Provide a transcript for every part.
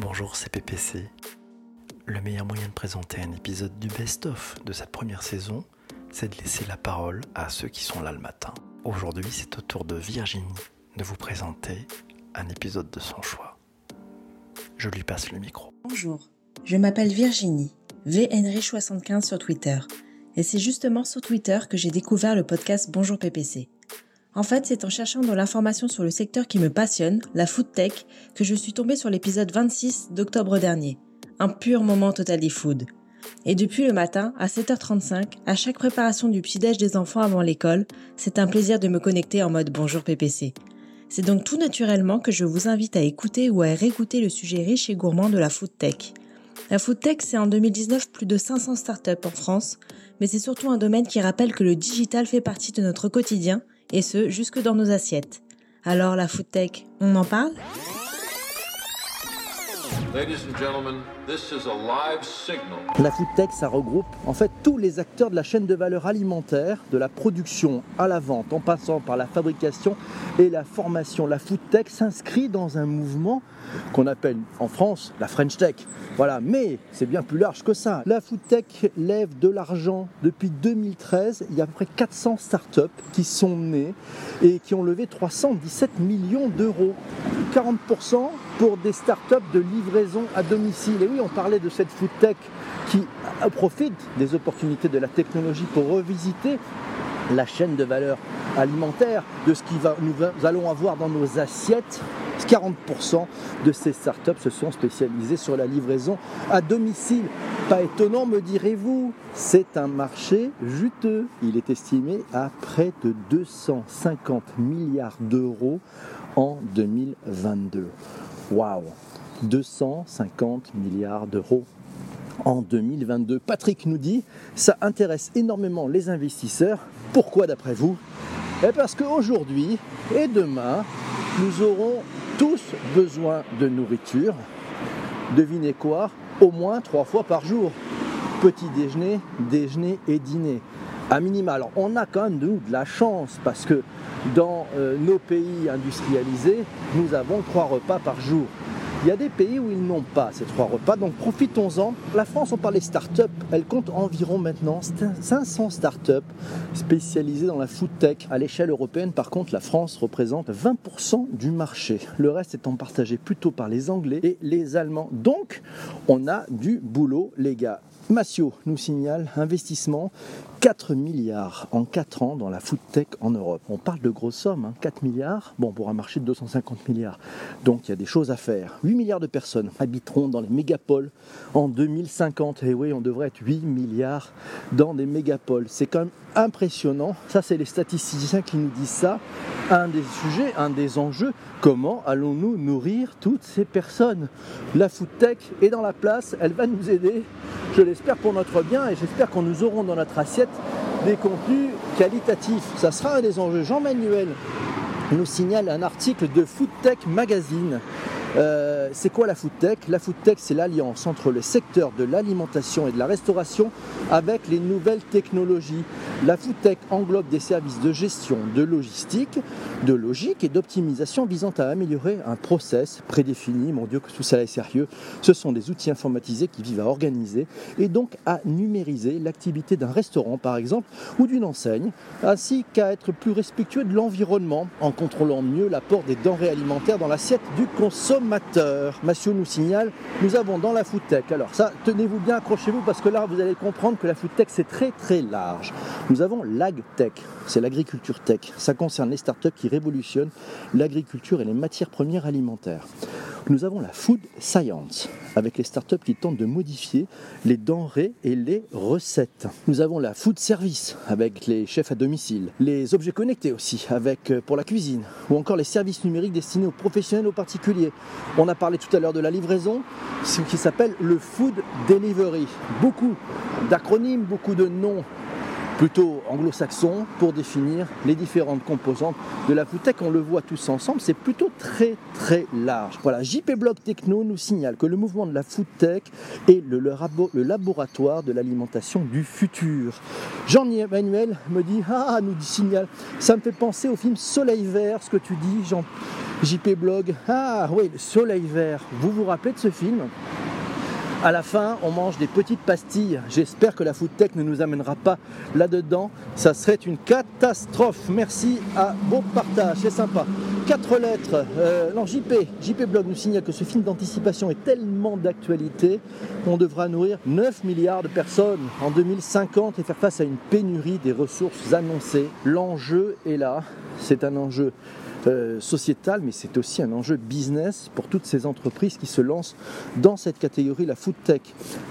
Bonjour, c'est PPC. Le meilleur moyen de présenter un épisode du best-of de cette première saison, c'est de laisser la parole à ceux qui sont là le matin. Aujourd'hui, c'est au tour de Virginie de vous présenter un épisode de son choix. Je lui passe le micro. Bonjour, je m'appelle Virginie, VNRich75 sur Twitter, et c'est justement sur Twitter que j'ai découvert le podcast Bonjour PPC. En fait, c'est en cherchant dans l'information sur le secteur qui me passionne, la food tech, que je suis tombée sur l'épisode 26 d'octobre dernier. Un pur moment totally food. Et depuis le matin, à 7h35, à chaque préparation du petit-déj des enfants avant l'école, c'est un plaisir de me connecter en mode bonjour PPC. C'est donc tout naturellement que je vous invite à écouter ou à réécouter le sujet riche et gourmand de la food tech. La food tech, c'est en 2019 plus de 500 startups en France, mais c'est surtout un domaine qui rappelle que le digital fait partie de notre quotidien et ce, jusque dans nos assiettes. Alors la food tech, on en parle? La food tech, ça regroupe en fait tous les acteurs de la chaîne de valeur alimentaire, de la production à la vente, en passant par la fabrication et la formation. La food tech s'inscrit dans un mouvement qu'on appelle en France la French Tech. Voilà, mais c'est bien plus large que ça. La food tech lève de l'argent depuis 2013. Il y a à peu près 400 startups qui sont nées et qui ont levé 317 millions d'euros. 40% pour des startups de livraison à domicile. Et oui, on parlait de cette food tech qui profite des opportunités de la technologie pour revisiter la chaîne de valeur alimentaire, de ce que nous allons avoir dans nos assiettes 40% de ces startups se sont spécialisées sur la livraison à domicile. Pas étonnant, me direz-vous, c'est un marché juteux. Il est estimé à près de 250 milliards d'euros en 2022. Waouh 250 milliards d'euros en 2022. Patrick nous dit, ça intéresse énormément les investisseurs. Pourquoi d'après vous? Eh Parce qu'aujourd'hui et demain, nous aurons tous besoin de nourriture. Devinez quoi? Au moins trois fois par jour. Petit déjeuner, déjeuner et dîner. À minima. Alors on a quand même de la chance parce que dans euh, nos pays industrialisés, nous avons trois repas par jour. Il y a des pays où ils n'ont pas ces trois repas, donc profitons-en. La France, on parle des startups, elle compte environ maintenant 500 startups spécialisées dans la food tech. À l'échelle européenne, par contre, la France représente 20% du marché. Le reste étant partagé plutôt par les Anglais et les Allemands. Donc, on a du boulot, les gars. Massio nous signale investissement 4 milliards en 4 ans dans la food tech en Europe. On parle de grosses sommes, 4 hein. milliards, bon pour un marché de 250 milliards. Donc il y a des choses à faire. 8 milliards de personnes habiteront dans les mégapoles en 2050. Et oui, on devrait être 8 milliards dans des mégapoles. C'est quand même impressionnant. Ça, c'est les statisticiens qui nous disent ça. Un des sujets, un des enjeux, comment allons-nous nourrir toutes ces personnes? La food tech est dans la place, elle va nous aider. Je l'espère pour notre bien et j'espère qu'on nous aurons dans notre assiette des contenus qualitatifs. Ça sera un des enjeux. Jean-Manuel nous signale un article de Food Tech Magazine euh, c'est quoi la food tech? La food tech, c'est l'alliance entre le secteur de l'alimentation et de la restauration avec les nouvelles technologies. La food tech englobe des services de gestion, de logistique, de logique et d'optimisation visant à améliorer un process prédéfini. Mon Dieu, que tout ça est sérieux. Ce sont des outils informatisés qui vivent à organiser et donc à numériser l'activité d'un restaurant, par exemple, ou d'une enseigne, ainsi qu'à être plus respectueux de l'environnement en contrôlant mieux l'apport des denrées alimentaires dans l'assiette du consommateur consommateurs. Mathieu nous signale, nous avons dans la food tech, alors ça, tenez-vous bien, accrochez-vous parce que là, vous allez comprendre que la food tech, c'est très très large. Nous avons l'agtech, c'est l'agriculture tech. Ça concerne les startups qui révolutionnent l'agriculture et les matières premières alimentaires. Nous avons la food science, avec les startups qui tentent de modifier les denrées et les recettes. Nous avons la food service, avec les chefs à domicile. Les objets connectés aussi, avec euh, pour la cuisine. Ou encore les services numériques destinés aux professionnels, aux particuliers. On a parlé tout à l'heure de la livraison, ce qui s'appelle le food delivery. Beaucoup d'acronymes, beaucoup de noms plutôt anglo-saxon pour définir les différentes composantes de la food tech. On le voit tous ensemble, c'est plutôt très très large. Voilà, JP Blog Techno nous signale que le mouvement de la food tech est le, le laboratoire de l'alimentation du futur. Jean-Emmanuel me dit Ah, nous signale, ça me fait penser au film Soleil Vert, ce que tu dis, Jean, JP Blog. Ah oui, Soleil Vert. Vous vous rappelez de ce film? À la fin, on mange des petites pastilles. J'espère que la food tech ne nous amènera pas là-dedans. Ça serait une catastrophe. Merci à bon partage, c'est sympa. Quatre lettres. Euh, JP Blog nous signale que ce film d'anticipation est tellement d'actualité qu'on devra nourrir 9 milliards de personnes en 2050 et faire face à une pénurie des ressources annoncées. L'enjeu est là. C'est un enjeu euh, sociétal, mais c'est aussi un enjeu business pour toutes ces entreprises qui se lancent dans cette catégorie, la food tech.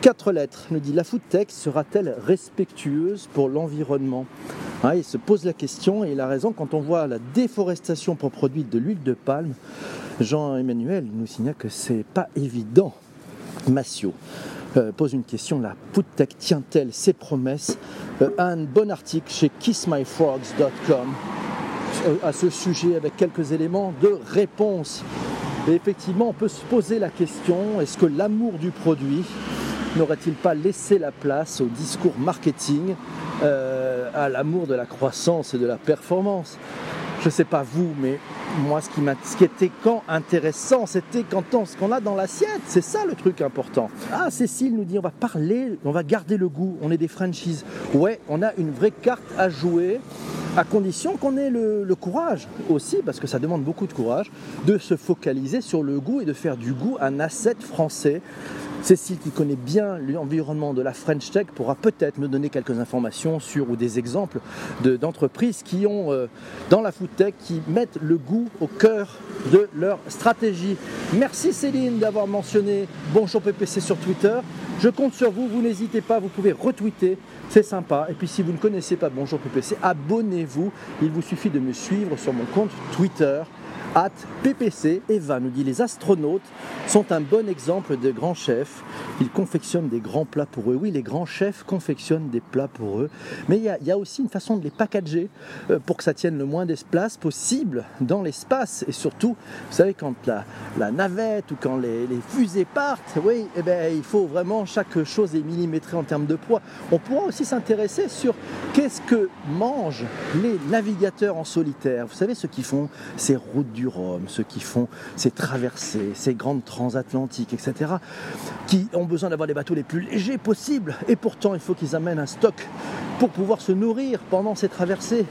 Quatre lettres nous dit la food tech sera-t-elle respectueuse pour l'environnement? Ah, Il se pose la question et il a raison quand on voit la déforestation pour produire de l'huile de palme. Jean-Emmanuel nous signale que c'est pas évident. Massio. Euh, pose une question, la food tech tient-elle ses promesses? Euh, Un bon article chez kissmyfrogs.com euh, à ce sujet avec quelques éléments de réponse. Et effectivement, on peut se poser la question, est-ce que l'amour du produit n'aurait-il pas laissé la place au discours marketing, à l'amour de la croissance et de la performance Je ne sais pas vous, mais moi, ce qui, était quand intéressant, c'était quand on, ce qu'on a dans l'assiette. C'est ça le truc important. Ah, Cécile nous dit on va parler, on va garder le goût, on est des franchises. Ouais, on a une vraie carte à jouer à condition qu'on ait le, courage aussi, parce que ça demande beaucoup de courage, de se focaliser sur le goût et de faire du goût un asset français. Cécile, qui connaît bien l'environnement de la French Tech, pourra peut-être me donner quelques informations sur ou des exemples d'entreprises qui ont, euh, dans la food tech, qui mettent le goût au cœur de leur stratégie. Merci Céline d'avoir mentionné Bonjour PPC sur Twitter. Je compte sur vous, vous n'hésitez pas, vous pouvez retweeter, c'est sympa. Et puis si vous ne connaissez pas Bonjour PPC, abonnez-vous. Il vous suffit de me suivre sur mon compte Twitter at PPC. Eva nous dit les astronautes sont un bon exemple de grands chefs. Ils confectionnent des grands plats pour eux. Oui, les grands chefs confectionnent des plats pour eux. Mais il y, a aussi une façon de les packager euh, pour que ça tienne le moins d'espace possible dans l'espace. Et surtout, vous savez, quand la, navette ou quand les, fusées partent, oui, eh ben, il faut vraiment chaque chose est millimétrée en termes de poids. On pourra aussi s'intéresser sur qu'est-ce que mangent les navigateurs en solitaire. Vous savez, ceux qui font ces routes du Ceux qui font ces traversées, ces grandes transatlantiques, etc., qui ont besoin d'avoir les bateaux les plus légers possibles. Et pourtant, il faut qu'ils amènent un stock pour pouvoir se nourrir pendant ces traversées.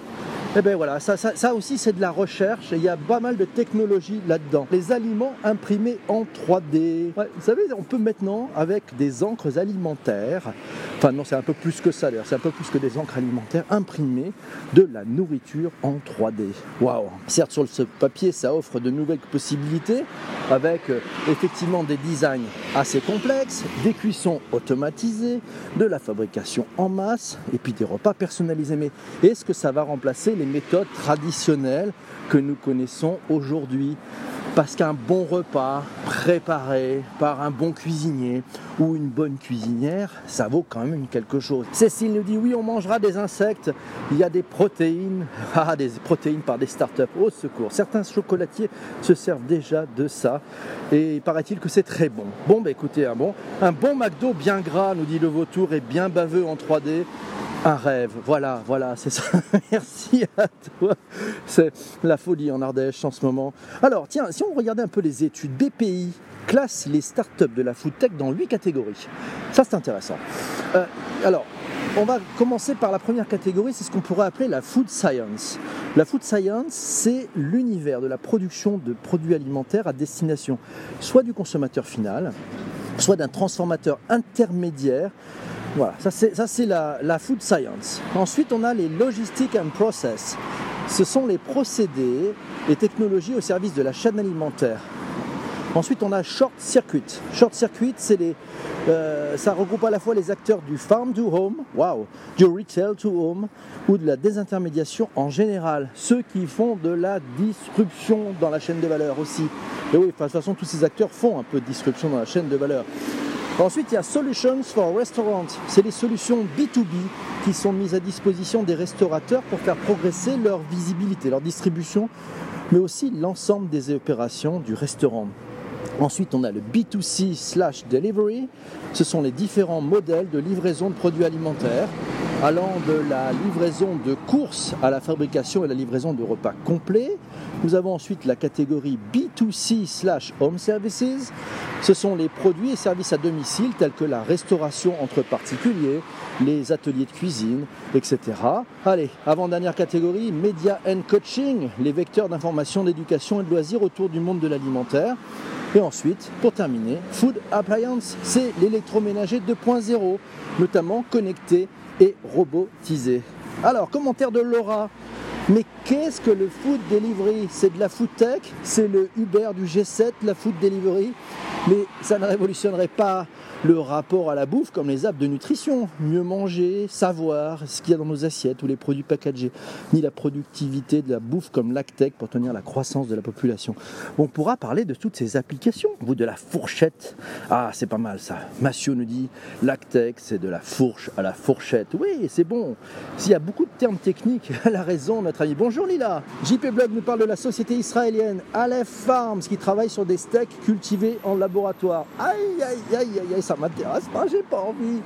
Eh bien voilà, ça, ça, aussi c'est de la recherche et il y a pas mal de technologies là-dedans. Les aliments imprimés en 3D. vous savez, on peut maintenant, avec des encres alimentaires, enfin non, c'est un peu plus que ça d'ailleurs, c'est un peu plus que des encres alimentaires, imprimer de la nourriture en 3D. Waouh Certes, sur ce papier, ça offre de nouvelles possibilités avec euh, effectivement des designs assez complexes, des cuissons automatisées, de la fabrication en masse et puis des repas personnalisés. Mais est-ce que ça va remplacer les méthodes traditionnelles que nous connaissons aujourd'hui. Parce qu'un bon repas préparé par un bon cuisinier ou une bonne cuisinière, ça vaut quand même quelque chose. Cécile nous dit oui, on mangera des insectes, il y a des protéines, ah, des protéines par des startups. Au secours, certains chocolatiers se servent déjà de ça et il paraît-il que c'est très bon. Bon, bah écoutez, un bon, un bon McDo bien gras, nous dit le vautour, et bien baveux en 3D. Un rêve, voilà, voilà, c'est ça. Merci à toi. C'est la folie en Ardèche en ce moment. Alors, tiens, si on regardait un peu les études, BPI classe les startups de la food tech dans huit catégories. Ça, c'est intéressant. Euh, alors, on va commencer par la première catégorie, c'est ce qu'on pourrait appeler la food science. La food science, c'est l'univers de la production de produits alimentaires à destination soit du consommateur final, soit d'un transformateur intermédiaire voilà, ça c'est la, food science. Ensuite, on a les logistics and process. Ce sont les procédés et technologies au service de la chaîne alimentaire. Ensuite, on a short circuit. Short circuit, c'est les, euh, ça regroupe à la fois les acteurs du farm to home, wow, du retail to home, ou de la désintermédiation en général. Ceux qui font de la disruption dans la chaîne de valeur aussi. Et oui, de toute façon, tous ces acteurs font un peu de disruption dans la chaîne de valeur. Ensuite, il y a Solutions for Restaurants. C'est les solutions B2B qui sont mises à disposition des restaurateurs pour faire progresser leur visibilité, leur distribution, mais aussi l'ensemble des opérations du restaurant. Ensuite, on a le B2C slash delivery. Ce sont les différents modèles de livraison de produits alimentaires, allant de la livraison de courses à la fabrication et la livraison de repas complets. Nous avons ensuite la catégorie B2C slash home services. Ce sont les produits et services à domicile tels que la restauration entre particuliers, les ateliers de cuisine, etc. Allez, avant-dernière catégorie, Media and Coaching, les vecteurs d'information, d'éducation et de loisirs autour du monde de l'alimentaire. Et ensuite, pour terminer, Food Appliance, c'est l'électroménager 2.0, notamment connecté et robotisé. Alors, commentaire de Laura. Mais qu'est-ce que le food delivery? C'est de la food tech, c'est le Uber du G7, la food delivery? Mais ça ne révolutionnerait pas le rapport à la bouffe comme les apps de nutrition. Mieux manger, savoir ce qu'il y a dans nos assiettes ou les produits packagés, ni la productivité de la bouffe comme Lactec pour tenir la croissance de la population. On pourra parler de toutes ces applications. Vous de la fourchette. Ah, c'est pas mal ça. Massio nous dit Lactec, c'est de la fourche à la fourchette. Oui, c'est bon. S'il y a beaucoup de termes techniques, elle a raison, notre ami. Bonjour Lila. JP Blog nous parle de la société israélienne Aleph Farms qui travaille sur des steaks cultivés en laboratoire. Aïe, aïe, aïe, aïe, aïe ça m'intéresse pas, j'ai pas envie.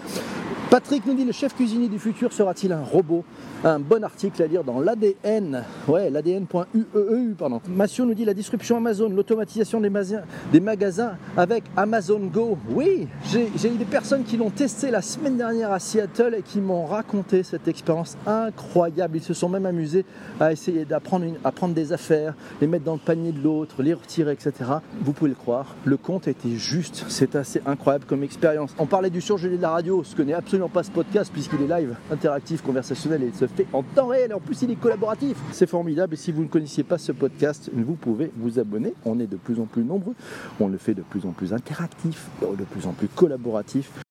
Patrick nous dit le chef cuisinier du futur sera-t-il un robot? Un bon article à lire dans l'ADN. Ouais, l'ADN.ueu, e pardon. Massio nous dit la disruption Amazon, l'automatisation des, magasins avec Amazon Go. Oui, j'ai eu des personnes qui l'ont testé la semaine dernière à Seattle et qui m'ont raconté cette expérience incroyable. Ils se sont même amusés à essayer d'apprendre prendre des affaires, les mettre dans le panier de l'autre, les retirer, etc. Vous pouvez le croire, le compte était juste. C'est assez incroyable comme expérience on parlait du surgelé de la radio, ce que n'est absolument pas ce podcast puisqu'il est live, interactif, conversationnel et il se fait en temps réel et en plus il est collaboratif. C'est formidable et si vous ne connaissiez pas ce podcast, vous pouvez vous abonner. On est de plus en plus nombreux, on le fait de plus en plus interactif, de plus en plus collaboratif.